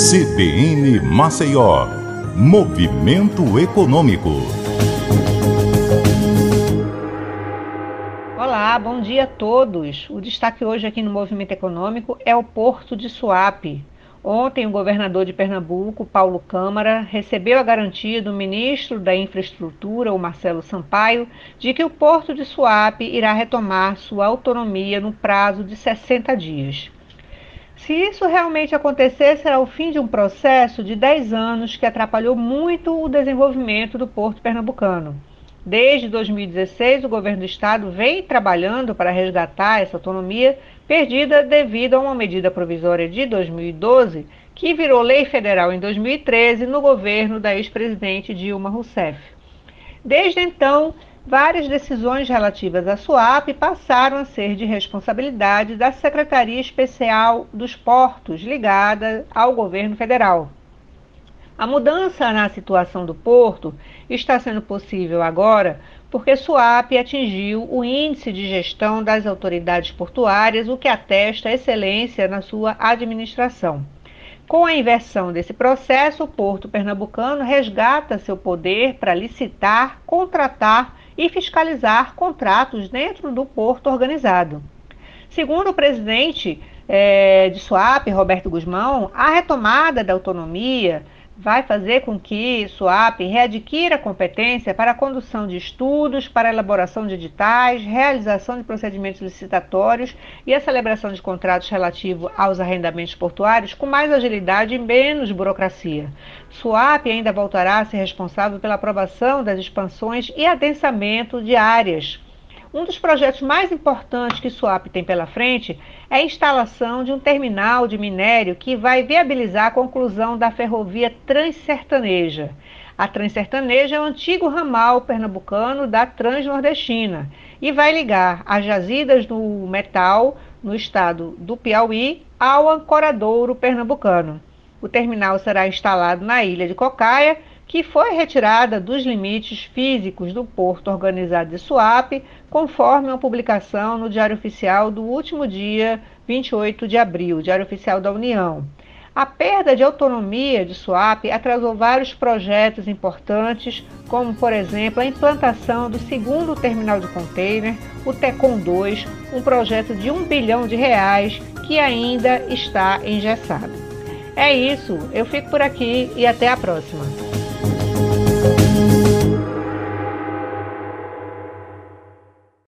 CBN Maceió, Movimento Econômico. Olá, bom dia a todos. O destaque hoje aqui no Movimento Econômico é o Porto de Suape. Ontem, o governador de Pernambuco, Paulo Câmara, recebeu a garantia do ministro da Infraestrutura, o Marcelo Sampaio, de que o Porto de Suape irá retomar sua autonomia no prazo de 60 dias. Se isso realmente acontecer, será o fim de um processo de 10 anos que atrapalhou muito o desenvolvimento do porto pernambucano. Desde 2016, o governo do estado vem trabalhando para resgatar essa autonomia perdida devido a uma medida provisória de 2012 que virou lei federal em 2013 no governo da ex-presidente Dilma Rousseff. Desde então, várias decisões relativas à SUAP passaram a ser de responsabilidade da Secretaria Especial dos Portos, ligada ao governo federal. A mudança na situação do porto está sendo possível agora porque SUAP atingiu o índice de gestão das autoridades portuárias, o que atesta excelência na sua administração. Com a inversão desse processo, o Porto Pernambucano resgata seu poder para licitar, contratar e fiscalizar contratos dentro do porto organizado. Segundo o presidente é, de SUAP, Roberto Guzmão, a retomada da autonomia vai fazer com que SUAP readquira competência para a condução de estudos, para elaboração de editais, realização de procedimentos licitatórios e a celebração de contratos relativos aos arrendamentos portuários com mais agilidade e menos burocracia. SUAP ainda voltará a ser responsável pela aprovação das expansões e adensamento de áreas um dos projetos mais importantes que Suape tem pela frente é a instalação de um terminal de minério que vai viabilizar a conclusão da ferrovia Transsertaneja. A Transsertaneja é o antigo ramal pernambucano da Transnordestina e vai ligar as jazidas do metal no estado do Piauí ao ancoradouro pernambucano. O terminal será instalado na ilha de Cocaia que foi retirada dos limites físicos do porto organizado de Suape, conforme uma publicação no Diário Oficial do último dia 28 de abril, Diário Oficial da União. A perda de autonomia de Suape atrasou vários projetos importantes, como, por exemplo, a implantação do segundo terminal de container, o Tecom 2, um projeto de um bilhão de reais que ainda está engessado. É isso, eu fico por aqui e até a próxima.